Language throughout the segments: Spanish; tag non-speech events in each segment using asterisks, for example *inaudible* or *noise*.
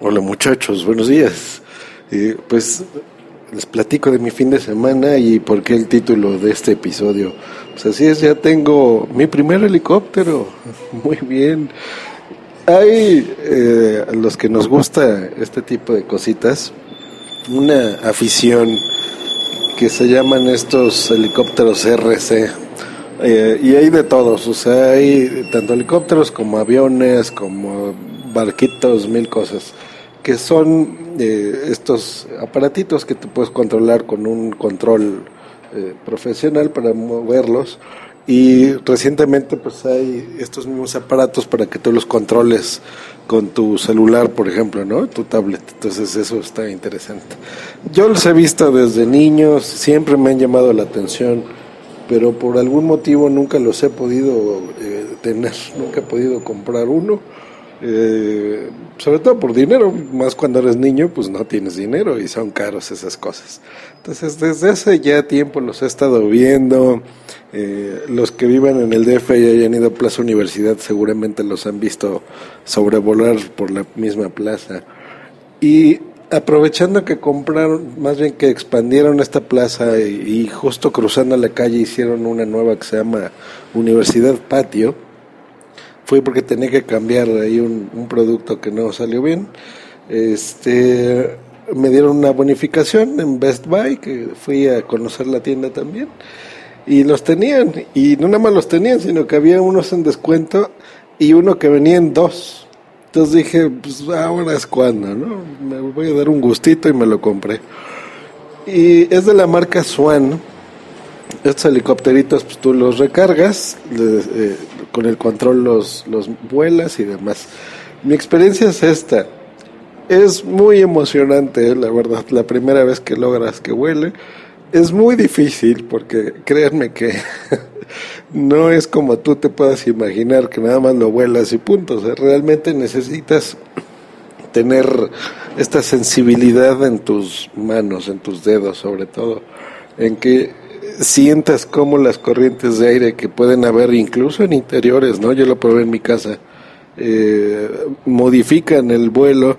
Hola muchachos, buenos días. Eh, pues les platico de mi fin de semana y por qué el título de este episodio. Pues así es, ya tengo mi primer helicóptero. *laughs* Muy bien. Hay eh, a los que nos gusta este tipo de cositas, una afición que se llaman estos helicópteros RC. Eh, y hay de todos, o sea, hay tanto helicópteros como aviones, como barquitos, mil cosas, que son eh, estos aparatitos que te puedes controlar con un control eh, profesional para moverlos. Y recientemente pues hay estos mismos aparatos para que tú los controles con tu celular, por ejemplo, ¿no? Tu tablet. Entonces eso está interesante. Yo los he visto desde niños, siempre me han llamado la atención, pero por algún motivo nunca los he podido eh, tener, nunca he podido comprar uno eh, sobre todo por dinero, más cuando eres niño, pues no tienes dinero y son caros esas cosas. Entonces, desde hace ya tiempo los he estado viendo. Eh, los que viven en el DF y hayan ido a Plaza Universidad seguramente los han visto sobrevolar por la misma plaza. Y aprovechando que compraron, más bien que expandieron esta plaza y, y justo cruzando la calle hicieron una nueva que se llama Universidad Patio fui porque tenía que cambiar ahí un, producto que no salió bien. Este, me dieron una bonificación en Best Buy, que fui a conocer la tienda también, y los tenían, y no nada más los tenían, sino que había unos en descuento y uno que venía en dos. Entonces dije, pues ahora es cuando, ¿no? Me voy a dar un gustito y me lo compré. Y es de la marca Swan. Estos helicópteritos, pues tú los recargas, eh, con el control los, los vuelas y demás. Mi experiencia es esta. Es muy emocionante, la verdad, la primera vez que logras que vuele. Es muy difícil porque créanme que *laughs* no es como tú te puedas imaginar que nada más lo vuelas y punto. Realmente necesitas tener esta sensibilidad en tus manos, en tus dedos sobre todo, en que sientas como las corrientes de aire que pueden haber incluso en interiores, ¿no? Yo lo probé en mi casa, eh, modifican el vuelo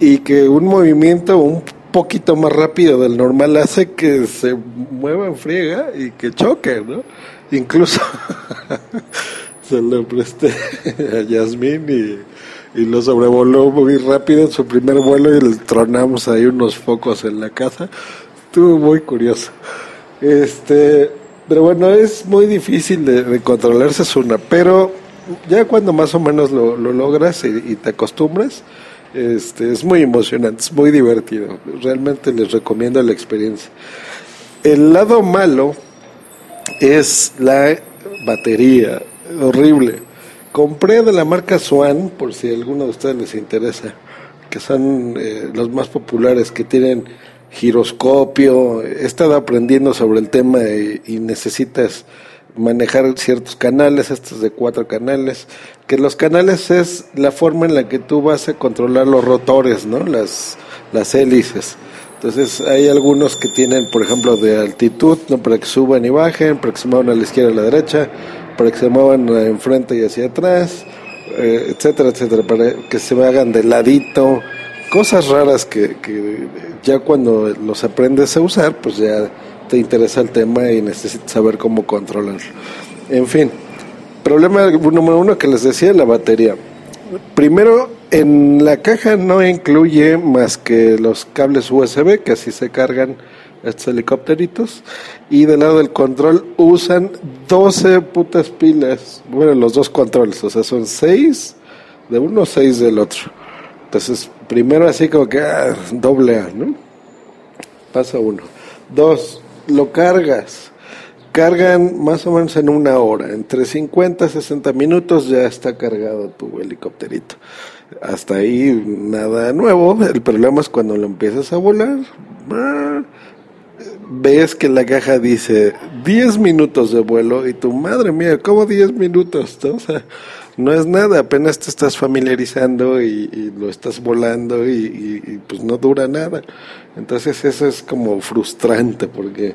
y que un movimiento un poquito más rápido del normal hace que se mueva en friega y que choque, ¿no? Incluso *laughs* se lo presté a Yasmín y, y, lo sobrevoló muy rápido en su primer vuelo y le tronamos ahí unos focos en la casa. Estuvo muy curioso. Este, pero bueno, es muy difícil de, controlarse, es una, pero ya cuando más o menos lo, logras y, te acostumbras, este, es muy emocionante, es muy divertido. Realmente les recomiendo la experiencia. El lado malo es la batería, horrible. Compré de la marca Swan, por si a alguno de ustedes les interesa, que son eh, los más populares, que tienen giroscopio, he estado aprendiendo sobre el tema y, necesitas manejar ciertos canales, estos de cuatro canales, que los canales es la forma en la que tú vas a controlar los rotores, ¿no? Las, las hélices. Entonces hay algunos que tienen, por ejemplo, de altitud, ¿no? Para que suban y bajen, para que se muevan a la izquierda y a la derecha, para que se muevan enfrente y hacia atrás, eh, etcétera, etcétera, para que se hagan de ladito, cosas raras que, ya cuando los aprendes a usar, pues ya te interesa el tema y necesitas saber cómo controlarlo. En fin, problema número uno que les decía, la batería. Primero, en la caja no incluye más que los cables USB, que así se cargan estos helicópteritos. Y del lado del control usan 12 putas pilas. Bueno, los dos controles, o sea, son 6 de uno, 6 del otro. Entonces, primero así como que ah, doble A, ¿no? Pasa uno. Dos, lo cargas. cargan más o menos en una hora, entre 50 y 60 minutos ya está cargado tu helicópterito. Hasta ahí nada nuevo, el problema es cuando lo empiezas a volar, ah, ves que la caja dice 10 minutos de vuelo y tu madre mía, ¿cómo 10 minutos? O sea, no es nada, apenas te estás familiarizando y, lo estás volando y, pues no dura nada. Entonces eso es como frustrante porque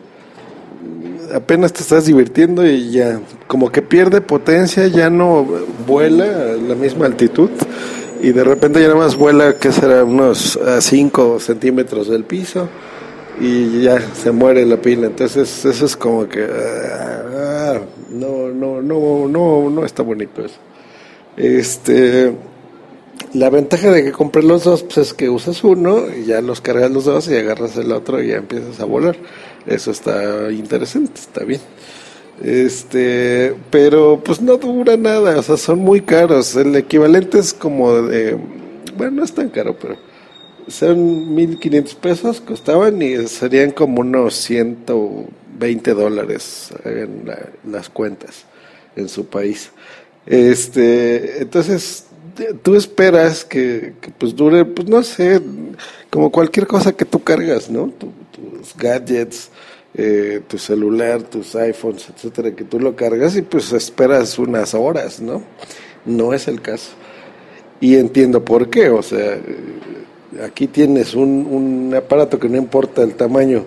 apenas te estás divirtiendo y ya como que pierde potencia, ya no vuela a la misma altitud y de repente ya nada más vuela que será unos 5 centímetros del piso y ya se muere la pila. Entonces eso es como que ah, no, no, no, no, no está bonito eso. Este, la ventaja de que compres los dos pues es que usas uno y ya los cargas los dos y agarras el otro y ya empiezas a volar. Eso está interesante, está bien. Este, pero pues no dura nada, o sea, son muy caros. El equivalente es como de, bueno, no es tan caro, pero son 1500 pesos costaban y serían como unos 120 dólares en las cuentas en su país. Este, entonces, tú esperas que, pues dure, pues no sé, como cualquier cosa que tú cargas, ¿no? tus gadgets, eh, tu celular, tus iPhones, etcétera, que tú lo cargas y pues esperas unas horas, ¿no? No es el caso. Y entiendo por qué, o sea, aquí tienes un, un aparato que no importa el tamaño,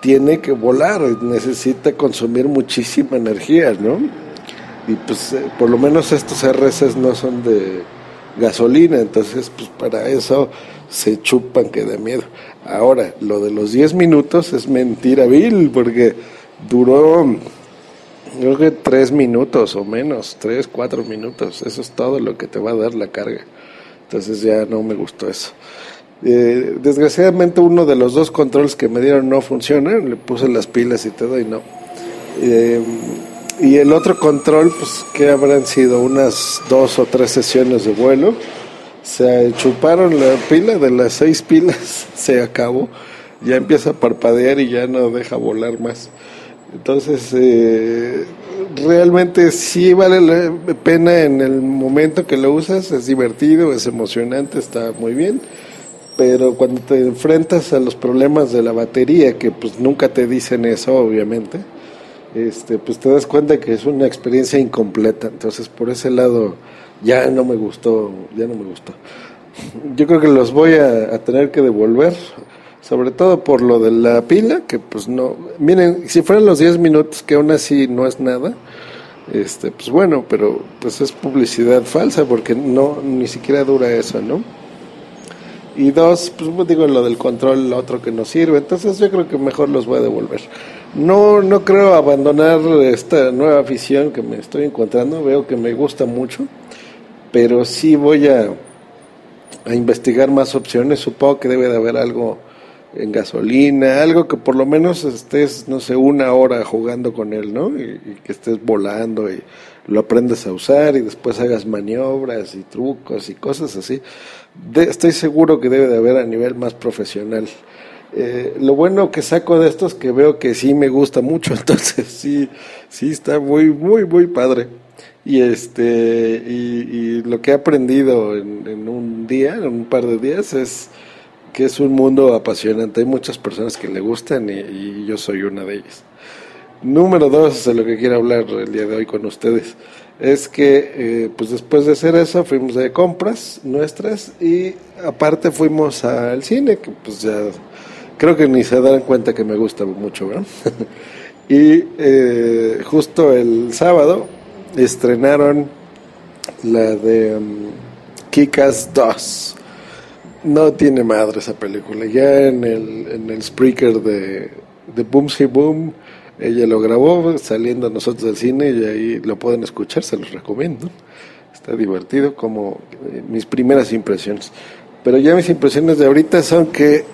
tiene que volar, necesita consumir muchísima energía, ¿no? Y pues eh, por lo menos estos RCs no son de gasolina, entonces pues para eso se chupan que da miedo. Ahora, lo de los 10 minutos es mentira vil, porque duró creo que 3 minutos o menos, 3, 4 minutos, eso es todo lo que te va a dar la carga. Entonces ya no me gustó eso. Eh, desgraciadamente uno de los dos controles que me dieron no funciona, le puse las pilas y todo y no. Eh, y el otro control, pues que habrán sido unas dos o tres sesiones de vuelo. Se chuparon la pila, de las seis pilas *laughs* se acabó. Ya empieza a parpadear y ya no deja volar más. Entonces, eh, realmente sí vale la pena en el momento que lo usas, es divertido, es emocionante, está muy bien, pero cuando te enfrentas a los problemas de la batería, que pues nunca te dicen eso, obviamente, este, pues te das cuenta que es una experiencia incompleta. Entonces, por ese lado, ya no me gustó, ya no me gustó. Yo creo que los voy a, tener que devolver, sobre todo por lo de la pila, que pues no, miren, si fueran los 10 minutos, que aún así no es nada, este, pues bueno, pero pues es publicidad falsa, porque no, ni siquiera dura eso, ¿no? Y dos, pues digo lo del control, lo otro que no sirve, entonces yo creo que mejor los voy a devolver. No, no creo abandonar esta nueva afición que me estoy encontrando, veo que me gusta mucho, pero sí voy a, a investigar más opciones, supongo que debe de haber algo en gasolina, algo que por lo menos estés, no sé, una hora jugando con él, ¿no? Y, que estés volando y lo aprendas a usar y después hagas maniobras y trucos y cosas así. estoy seguro que debe de haber a nivel más profesional. Eh, lo bueno que saco de esto es que veo que sí me gusta mucho, *laughs* entonces sí, sí está muy, muy, muy padre. Y este, y, lo que he aprendido en, un día, en un par de días, es que es un mundo apasionante. Hay muchas personas que le gustan y, yo soy una de ellas. Número dos, de lo que quiero hablar el día de hoy con ustedes, es que eh, pues después de hacer eso fuimos de compras nuestras y aparte fuimos al cine, que pues ya creo que ni se dan cuenta que me gusta mucho, *laughs* y eh, justo el sábado estrenaron la de um, Kikas 2. No tiene madre esa película. Ya en el, en el Spreaker de, de Boom Boom, ella lo grabó saliendo nosotros del cine y ahí lo pueden escuchar, se los recomiendo. Está divertido como eh, mis primeras impresiones. Pero ya mis impresiones de ahorita son que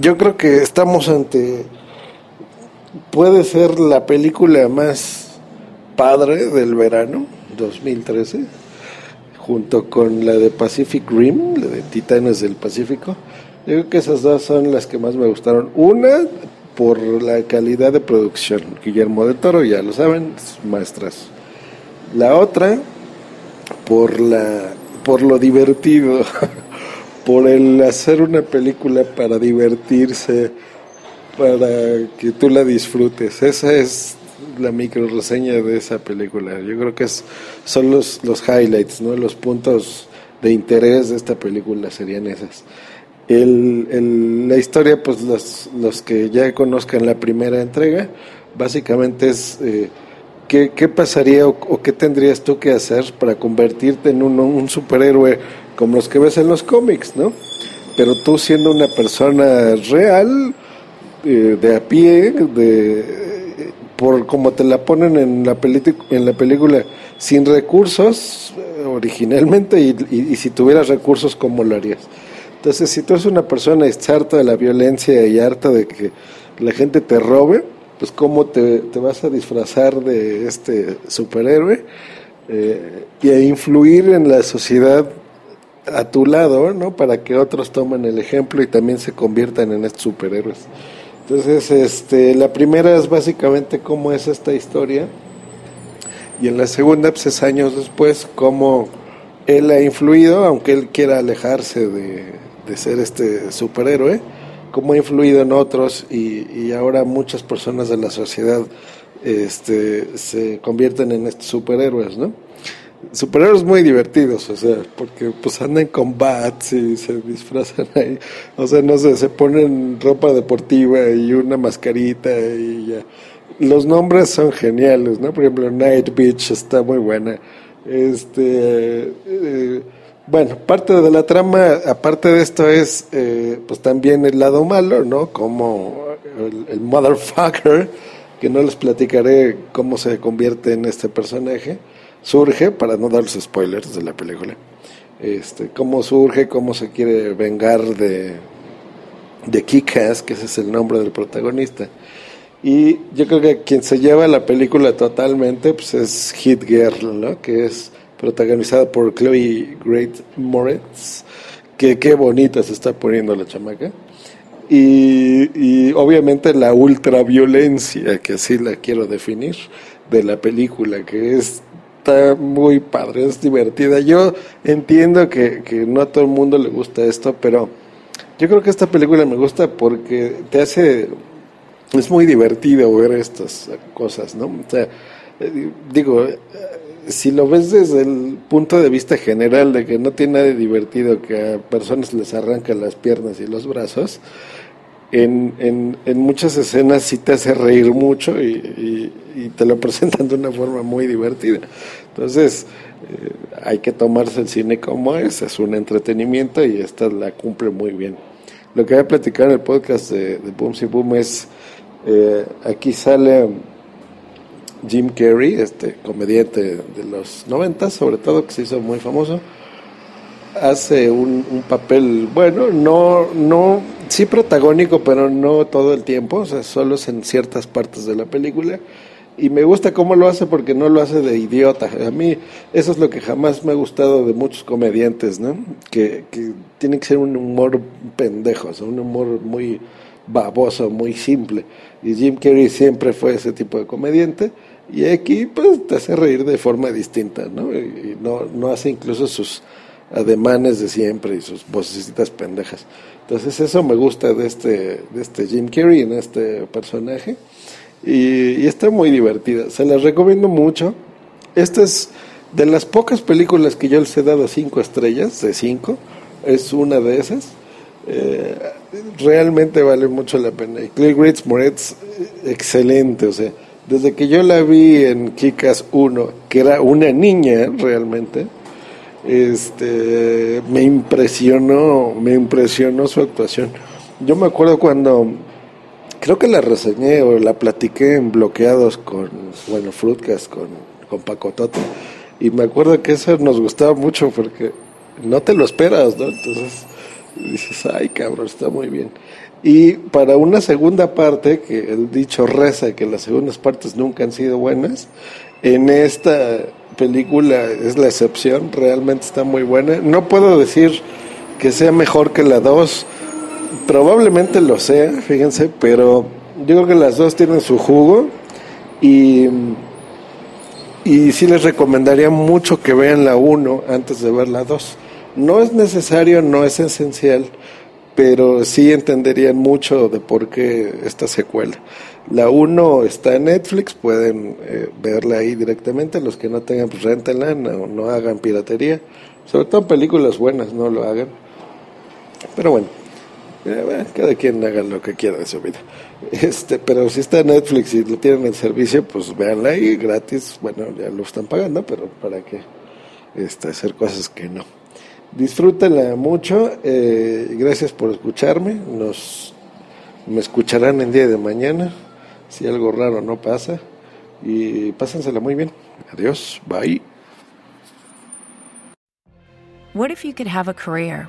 yo creo que estamos ante, puede ser la película más padre del verano 2013, junto con la de Pacific Rim, la de Titanes del Pacífico. Yo creo que esas dos son las que más me gustaron. Una, por la calidad de producción. Guillermo de Toro, ya lo saben, maestras. La otra, por, la, por lo divertido, *laughs* por el hacer una película para divertirse, para que tú la disfrutes. Esa es la micro reseña de esa película. Yo creo que es, son los, los highlights, ¿no? los puntos de interés de esta película serían esas. El, la historia, pues los, los que ya conozcan la primera entrega, básicamente es eh, ¿qué, ¿qué, pasaría o, qué tendrías tú que hacer para convertirte en un, un superhéroe como los que ves en los cómics, ¿no? Pero tú siendo una persona real, eh, de a pie, de, por como te la ponen en la, en la película, sin recursos eh, originalmente y, y, si tuvieras recursos, ¿cómo lo harías? Entonces, si tú eres una persona harta de la violencia y harta de que la gente te robe, pues cómo te, te vas a disfrazar de este superhéroe eh, y a influir en la sociedad a tu lado, ¿no? Para que otros tomen el ejemplo y también se conviertan en estos superhéroes. Entonces, este, la primera es básicamente cómo es esta historia y en la segunda, pues es años después, cómo él ha influido, aunque él quiera alejarse de, de ser este superhéroe, cómo ha influido en otros y, ahora muchas personas de la sociedad este, se convierten en estos superhéroes, ¿no? Superhéroes muy divertidos, o sea, porque pues andan con bats y se disfrazan ahí, o sea, no sé, se ponen ropa deportiva y una mascarita y ya. Los nombres son geniales, ¿no? Por ejemplo, Night Beach está muy buena. Este, eh, bueno, parte de la trama, aparte de esto, es eh, pues también el lado malo, ¿no? Como el, el motherfucker, que no les platicaré cómo se convierte en este personaje surge, para no dar los spoilers de la película, este, cómo surge, cómo se quiere vengar de, de Kick-Ass, que ese es el nombre del protagonista. Y yo creo que quien se lleva la película totalmente pues es Hit Girl, ¿no? que es protagonizada por Chloe Great Moretz, que qué bonita se está poniendo la chamaca. Y, y obviamente la ultraviolencia, que así la quiero definir, de la película, que es está muy padre, es divertida. Yo entiendo que, que no a todo el mundo le gusta esto, pero yo creo que esta película me gusta porque te hace, es muy divertido ver estas cosas, ¿no? O sea, eh, digo, eh, si lo ves desde el punto de vista general de que no tiene nada divertido que a personas les arrancan las piernas y los brazos, en, en, en muchas escenas sí te hace reír mucho y, y, te lo *laughs* presentan de una forma muy divertida. Entonces, eh, hay que tomarse el cine como es, es un entretenimiento y esta la cumple muy bien. Lo que voy a platicar en el podcast de, de Boom Si Boom es, eh, aquí sale Jim Carrey, este comediante de los 90, sobre todo, que se hizo muy famoso hace un, un, papel, bueno, no, no, sí protagónico, pero no todo el tiempo, o sea, solo es en ciertas partes de la película. Y me gusta cómo lo hace porque no lo hace de idiota. A mí eso es lo que jamás me ha gustado de muchos comediantes, ¿no? Que, que tiene que ser un humor pendejo, o sea, un humor muy baboso, muy simple. Y Jim Carrey siempre fue ese tipo de comediante. Y aquí, pues, te hace reír de forma distinta, ¿no? Y no, no hace incluso sus ademanes de siempre y sus vocecitas pendejas. Entonces eso me gusta de este, de este Jim Carrey en este personaje y, está muy divertida. Se las recomiendo mucho. Esta es de las pocas películas que yo les he dado cinco estrellas, de cinco, es una de esas. Eh, realmente vale mucho la pena. Y Clay Grace Moretz, excelente, o sea, desde que yo la vi en Kikas 1, que era una niña realmente, este me impresionó, me impresionó su actuación. Yo me acuerdo cuando creo que la reseñé o la platiqué en bloqueados con, bueno, Fruitcast con, con Paco Toto, y me acuerdo que eso nos gustaba mucho porque no te lo esperas, ¿no? Entonces dices, ay cabrón, está muy bien. Y para una segunda parte, que el dicho reza que las segundas partes nunca han sido buenas, en esta película es la excepción, realmente está muy buena. No puedo decir que sea mejor que la 2, probablemente lo sea, fíjense, pero yo creo que las dos tienen su jugo y, y sí les recomendaría mucho que vean la 1 antes de ver la 2. No es necesario, no es esencial, pero sí entenderían mucho de por qué esta secuela. La 1 está en Netflix, pueden eh, verla ahí directamente. Los que no tengan, pues rentenla, no, no hagan piratería. Sobre todo películas buenas, no lo hagan. Pero bueno, cada quien haga lo que quiera de su vida. Este, pero si está en Netflix y lo tienen en servicio, pues véanla ahí gratis. Bueno, ya lo están pagando, pero para qué este, hacer cosas que no. Disfrútenla mucho. Eh, gracias por escucharme. Nos me escucharán el día de mañana si algo raro no pasa. Y pásensela muy bien. Adiós. Bye. What if you could have a career